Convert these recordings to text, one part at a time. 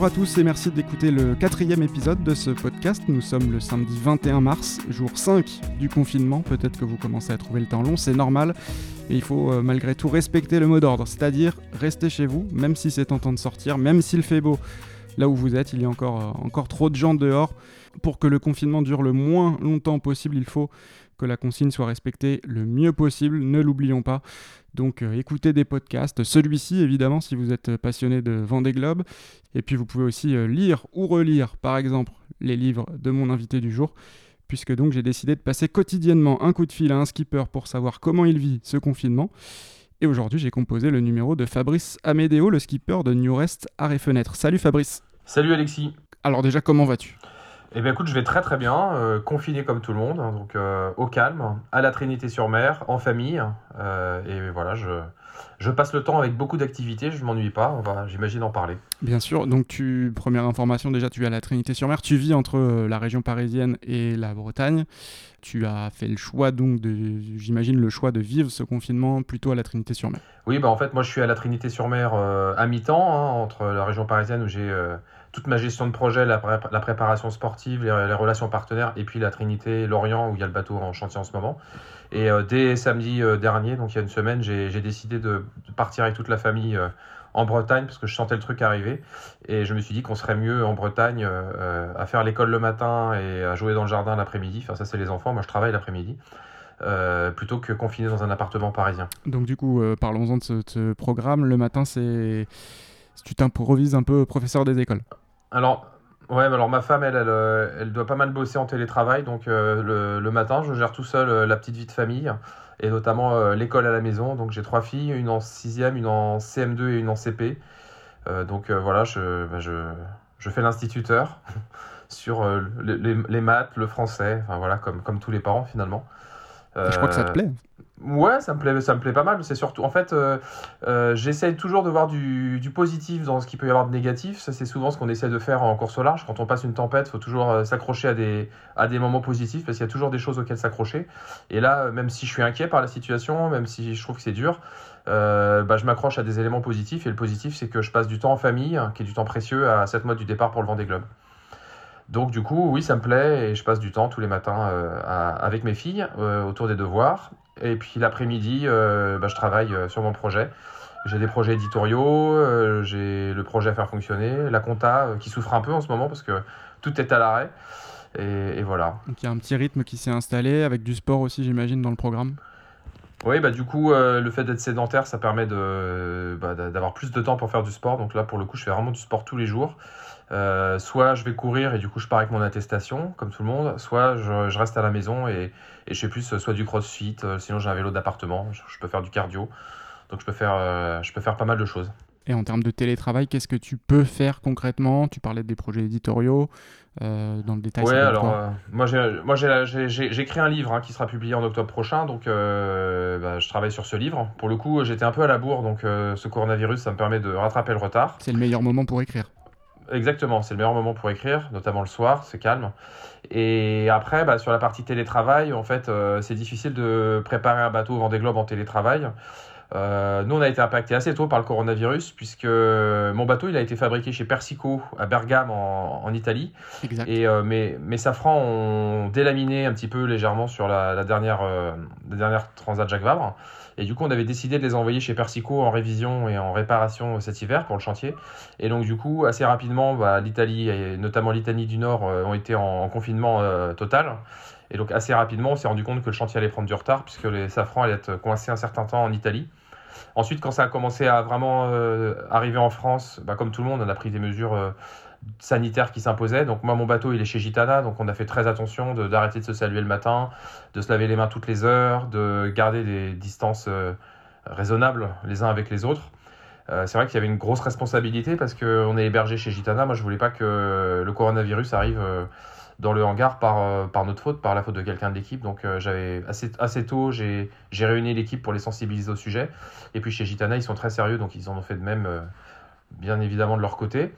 Bonjour à tous et merci d'écouter le quatrième épisode de ce podcast. Nous sommes le samedi 21 mars, jour 5 du confinement. Peut-être que vous commencez à trouver le temps long, c'est normal. Mais il faut euh, malgré tout respecter le mot d'ordre, c'est-à-dire rester chez vous, même si c'est tentant de sortir, même s'il fait beau. Là où vous êtes, il y a encore, euh, encore trop de gens dehors. Pour que le confinement dure le moins longtemps possible, il faut que la consigne soit respectée le mieux possible, ne l'oublions pas. Donc euh, écoutez des podcasts, celui-ci évidemment si vous êtes passionné de Vendée Globe. Et puis vous pouvez aussi euh, lire ou relire par exemple les livres de mon invité du jour, puisque donc j'ai décidé de passer quotidiennement un coup de fil à un skipper pour savoir comment il vit ce confinement. Et aujourd'hui j'ai composé le numéro de Fabrice Amédéo, le skipper de New Rest Arrêt Fenêtre. Salut Fabrice Salut Alexis Alors déjà comment vas-tu? Eh bien écoute, je vais très très bien, euh, confiné comme tout le monde, hein, donc euh, au calme, à la Trinité-sur-Mer, en famille, euh, et voilà, je, je passe le temps avec beaucoup d'activités, je ne m'ennuie pas, on va, j'imagine, en parler. Bien sûr, donc tu, première information, déjà tu es à la Trinité-sur-Mer, tu vis entre la région parisienne et la Bretagne, tu as fait le choix donc de, j'imagine, le choix de vivre ce confinement plutôt à la Trinité-sur-Mer. Oui, bah en fait moi je suis à la Trinité-sur-Mer à mi-temps, hein, entre la région parisienne où j'ai toute ma gestion de projet, la, préparation sportive, les, relations partenaires, et puis la Trinité, Lorient, où il y a le bateau en chantier en ce moment. Et euh, dès samedi euh, dernier, donc il y a une semaine, j'ai décidé de, partir avec toute la famille euh, en Bretagne, parce que je sentais le truc arriver. Et je me suis dit qu'on serait mieux en Bretagne à faire l'école le matin et à jouer dans le jardin l'après-midi. Enfin, ça, c'est les enfants. Moi, je travaille l'après-midi. plutôt que confiné dans un appartement parisien. Donc du coup, parlons-en de ce, programme. Le matin, c'est tu t'improvises un peu professeur des écoles. Alors, ouais, alors ma femme, elle, elle, euh, elle, doit pas mal bosser en télétravail, donc euh, le, matin, je gère tout seul euh, la petite vie de famille, et notamment l'école à la maison. Donc j'ai trois filles, une en 6e, une en CM2 et une en CP. donc voilà, je, bah, je, je, fais l'instituteur sur les, les, maths, le français, enfin voilà, comme, comme tous les parents finalement. je crois que ça te plaît. Ouais, ça me plaît, ça me plaît pas mal. C'est surtout, en fait, euh, euh, j'essaie toujours de voir du, positif dans ce qu'il peut y avoir de négatif. Ça, c'est souvent ce qu'on essaie de faire en course au large. Quand on passe une tempête, il faut toujours euh, s'accrocher à des, à des moments positifs parce qu'il y a toujours des choses auxquelles s'accrocher. Et là, même si je suis inquiet par la situation, même si je trouve que c'est dur, bah, je m'accroche à des éléments positifs. Et le positif, c'est que je passe du temps en famille, qui est du temps précieux, à cette mois du départ pour le Vendée Globe. Donc du coup, oui, ça me plaît et je passe du temps tous les matins avec mes filles autour des devoirs. Et puis l'après-midi, euh, bah, je travaille euh, sur mon projet. J'ai des projets éditoriaux, euh, j'ai le projet à faire fonctionner, la compta qui souffre un peu en ce moment parce que tout est à l'arrêt. Et, voilà. Donc il y a un petit rythme qui s'est installé avec du sport aussi, j'imagine, dans le programme? Oui, bah du coup, le fait d'être sédentaire, ça permet de, bah, d'avoir plus de temps pour faire du sport. Donc là, pour le coup, je fais vraiment du sport tous les jours. Euh, soit je vais courir et du coup je pars avec mon attestation, comme tout le monde, soit je, reste à la maison et, je fais plus euh, soit du crossfit, euh, sinon j'ai un vélo d'appartement, je, peux faire du cardio, donc je peux faire, je peux faire pas mal de choses. Et en termes de télétravail, qu'est-ce que tu peux faire concrètement? Tu parlais des projets éditoriaux, dans le détail. Ouais, alors moi j'ai écrit un livre hein, qui sera publié en octobre prochain, donc bah, je travaille sur ce livre. Pour le coup, j'étais un peu à la bourre, donc ce coronavirus, ça me permet de rattraper le retard. C'est le meilleur moment pour écrire. Exactement, c'est le meilleur moment pour écrire, notamment le soir, c'est calme. Et après, bah, sur la partie télétravail, en fait, euh, c'est difficile de préparer un bateau au Vendée Globe en télétravail. Euh, nous, on a été impacté assez tôt par le coronavirus, puisque mon bateau, il a été fabriqué chez Persico à Bergame, en, Italie. Exact. Et euh, mes, mes, safrans ont délaminé un petit peu légèrement sur la, la dernière, la dernière Transat Jacques Vabre. Et du coup, on avait décidé de les envoyer chez Persico en révision et en réparation cet hiver pour le chantier. Et donc, du coup, assez rapidement, bah, l'Italie et notamment l'Italie du Nord euh, ont été en, confinement euh, total. Et donc, assez rapidement, on s'est rendu compte que le chantier allait prendre du retard puisque les safrans allaient être coincés un certain temps en Italie. Ensuite, quand ça a commencé à vraiment euh, arriver en France, bah, comme tout le monde, on a pris des mesures sanitaire qui s'imposait. Donc moi, mon bateau, il est chez Gitana, donc on a fait très attention d'arrêter de, se saluer le matin, de se laver les mains toutes les heures, de garder des distances euh, raisonnables les uns avec les autres. Euh, c'est vrai qu'il y avait une grosse responsabilité parce qu'on est hébergé chez Gitana. Moi, je voulais pas que le coronavirus arrive euh, dans le hangar par, par notre faute, par la faute de quelqu'un de l'équipe. Donc j'avais assez, assez tôt, j'ai réuni l'équipe pour les sensibiliser au sujet. Et puis chez Gitana, ils sont très sérieux, donc ils en ont fait de même, bien évidemment, de leur côté.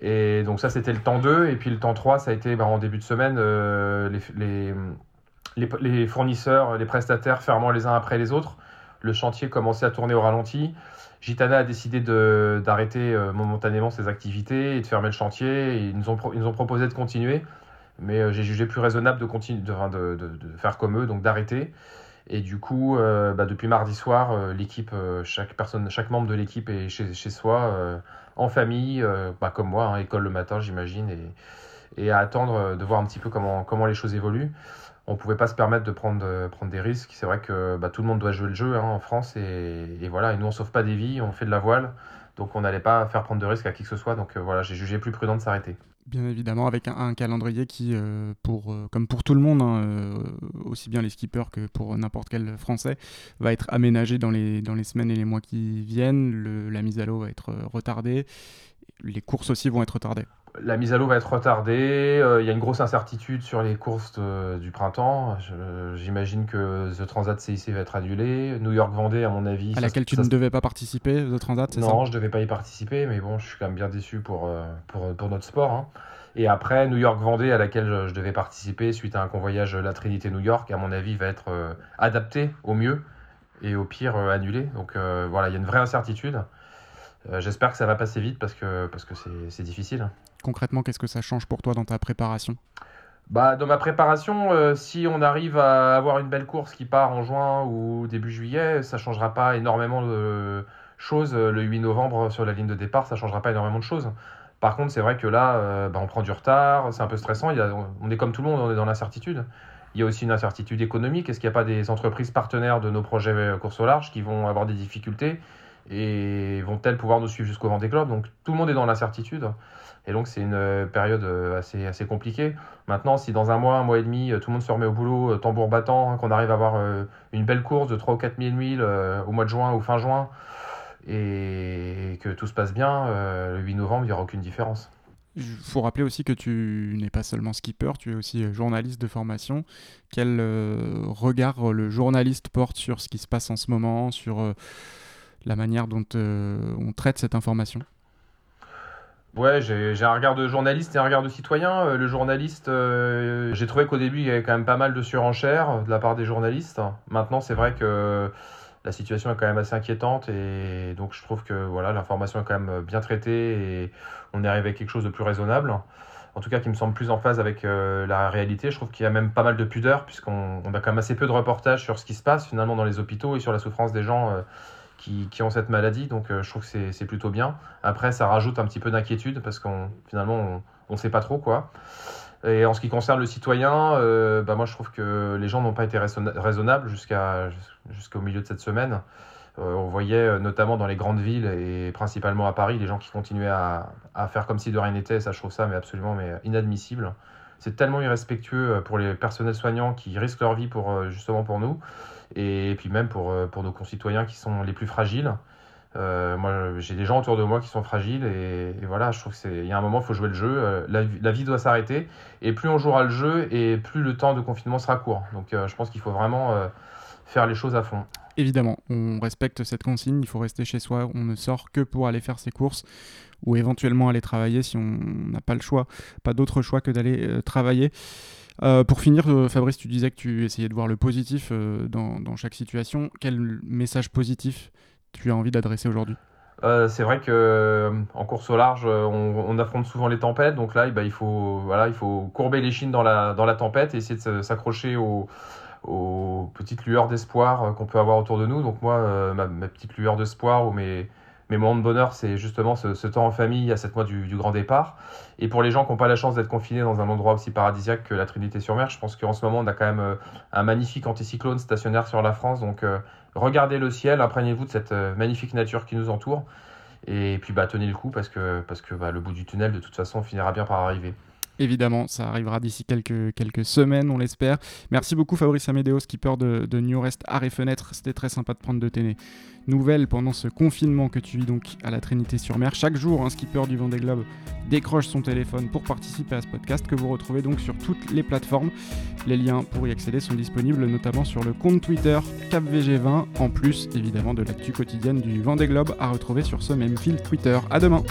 Et donc ça, c'était le temps 2. Et puis le temps 3, ça a été bah, en début de semaine, euh, les, les, les, fournisseurs, les prestataires fermant les uns après les autres le chantier commençait à tourner au ralenti. Gitana a décidé d'arrêter momentanément ses activités et de fermer le chantier. ils, nous ont, proposé de continuer, mais j'ai jugé plus raisonnable de, faire comme eux, donc d'arrêter. Et du coup, bah, depuis mardi soir, l'équipe, chaque personne, chaque membre de l'équipe est chez, soi, en famille, bah, comme moi, hein, école le matin, j'imagine, et, à attendre de voir un petit peu comment les choses évoluent on pouvait pas se permettre de prendre, prendre des risques. C'est vrai que bah, tout le monde doit jouer le jeu hein, en France et, voilà. Et nous, on sauve pas des vies, on fait de la voile, donc on n'allait pas faire prendre de risques à qui que ce soit. Donc euh, voilà, j'ai jugé plus prudent de s'arrêter. Bien évidemment, avec un, calendrier qui, euh, euh, comme pour tout le monde, hein, aussi bien les skippers que pour n'importe quel Français, va être aménagé dans les semaines et les mois qui viennent. la mise à l'eau va être retardée. Les courses aussi vont être retardées. La mise à l'eau va être retardée. Euh, il y a une grosse incertitude sur les courses du printemps. J'imagine que The Transat CIC va être annulé. New York Vendée, à mon avis. À laquelle tu ne devais pas participer, The Transat, c'est ça? Non, je ne devais pas y participer, mais bon, je suis quand même bien déçu pour, euh, pour, pour notre sport. Hein. Et après, New York Vendée, à laquelle je, devais participer suite à un convoyage La Trinité New York, à mon avis, va être euh, adapté au mieux et au pire annulé. Donc voilà, il y a une vraie incertitude. J'espère que ça va passer vite parce que parce que c'est difficile. Concrètement, qu'est-ce que ça change pour toi dans ta préparation? Bah, dans ma préparation, euh, si on arrive à avoir une belle course qui part en juin ou début juillet, ça changera pas énormément de choses. Le 8 novembre sur la ligne de départ, ça changera pas énormément de choses. Par contre, c'est vrai que là, euh, bah, on prend du retard, c'est un peu stressant. On est comme tout le monde, on est dans l'incertitude. Il y a aussi une incertitude économique. Est-ce qu'il n'y a pas des entreprises partenaires de nos projets euh, course au large qui vont avoir des difficultés? Et vont-elles pouvoir nous suivre jusqu'au Vendée Globe? Donc tout le monde est dans l'incertitude. Et donc, c'est une euh, période euh, assez, assez compliquée. Maintenant, si dans un mois, un mois et demi, euh, tout le monde se remet au boulot, tambour battant, hein, qu'on arrive à avoir une belle course de 3 ou 4 000 milles au mois de juin ou fin juin, et que tout se passe bien, le 8 novembre, il n'y aura aucune différence. Il faut rappeler aussi que tu n'es pas seulement skipper, tu es aussi journaliste de formation. Quel regard le journaliste porte sur ce qui se passe en ce moment, sur la manière dont on traite cette information Ouais, j'ai un regard de journaliste et un regard de citoyen. Euh, le journaliste, euh, j'ai trouvé qu'au début, il y avait quand même pas mal de surenchères de la part des journalistes. Maintenant, c'est vrai que la situation est quand même assez inquiétante et donc je trouve que voilà, l'information est quand même bien traitée et on est arrivé à quelque chose de plus raisonnable. En tout cas, qui me semble plus en phase avec euh, la réalité. Je trouve qu'il y a même pas mal de pudeur puisqu'on a quand même assez peu de reportages sur ce qui se passe finalement dans les hôpitaux et sur la souffrance des gens qui, ont cette maladie. Donc euh, je trouve que c'est plutôt bien. Après, ça rajoute un petit peu d'inquiétude parce qu'on finalement, on ne sait pas trop quoi. Et en ce qui concerne le citoyen, euh, bah moi je trouve que les gens n'ont pas été raisonnables jusqu'à jusqu'au milieu de cette semaine. Euh, on voyait notamment dans les grandes villes et principalement à Paris, les gens qui continuaient à, à faire comme si de rien n'était. Ça, je trouve ça mais absolument mais inadmissible. C'est tellement irrespectueux pour les personnels soignants qui risquent leur vie pour justement pour nous et puis même pour, euh, pour nos concitoyens qui sont les plus fragiles. Euh, moi, j'ai des gens autour de moi qui sont fragiles et, voilà, je trouve qu'il y a un moment, il faut jouer le jeu. Euh, la, la, vie doit s'arrêter et plus on jouera le jeu et plus le temps de confinement sera court. Donc, je pense qu'il faut vraiment faire les choses à fond. Évidemment, on respecte cette consigne. Il faut rester chez soi. On ne sort que pour aller faire ses courses ou éventuellement aller travailler si on n'a pas le choix, pas d'autre choix que d'aller travailler. Euh, pour finir, euh, Fabrice, tu disais que tu essayais de voir le positif euh, dans, chaque situation. Quel message positif tu as envie d'adresser aujourd'hui? C'est vrai que en course au large, on, affronte souvent les tempêtes. Donc là, bah, il, faut, voilà, il faut courber les chines dans la, dans la tempête et essayer de s'accrocher aux, aux, petites lueurs d'espoir qu'on peut avoir autour de nous. Donc moi, ma, ma, petite lueur d'espoir ou mes, mes moments de bonheur, c'est justement ce, temps en famille à 7 mois du, grand départ. Et pour les gens qui n'ont pas la chance d'être confinés dans un endroit aussi paradisiaque que la Trinité-sur-Mer, je pense qu'en ce moment, on a quand même euh, un magnifique anticyclone stationnaire sur la France. Donc, euh, regardez le ciel, imprégnez-vous de cette euh, magnifique nature qui nous entoure. Et puis, bah, tenez le coup parce que, bah, le bout du tunnel, de toute façon, finira bien par arriver. Évidemment, ça arrivera d'ici quelques, semaines, on l'espère. Merci beaucoup Fabrice Amédéo, skipper de, New Rest Arrêt et Fenêtre. C'était très sympa de prendre de tes nouvelles pendant ce confinement que tu vis donc à la Trinité-sur-Mer. Chaque jour, un skipper du Vendée Globe décroche son téléphone pour participer à ce podcast que vous retrouvez donc sur toutes les plateformes. Les liens pour y accéder sont disponibles notamment sur le compte Twitter CapVG20, en plus évidemment de l'actu quotidienne du Vendée Globe à retrouver sur ce même fil Twitter. À demain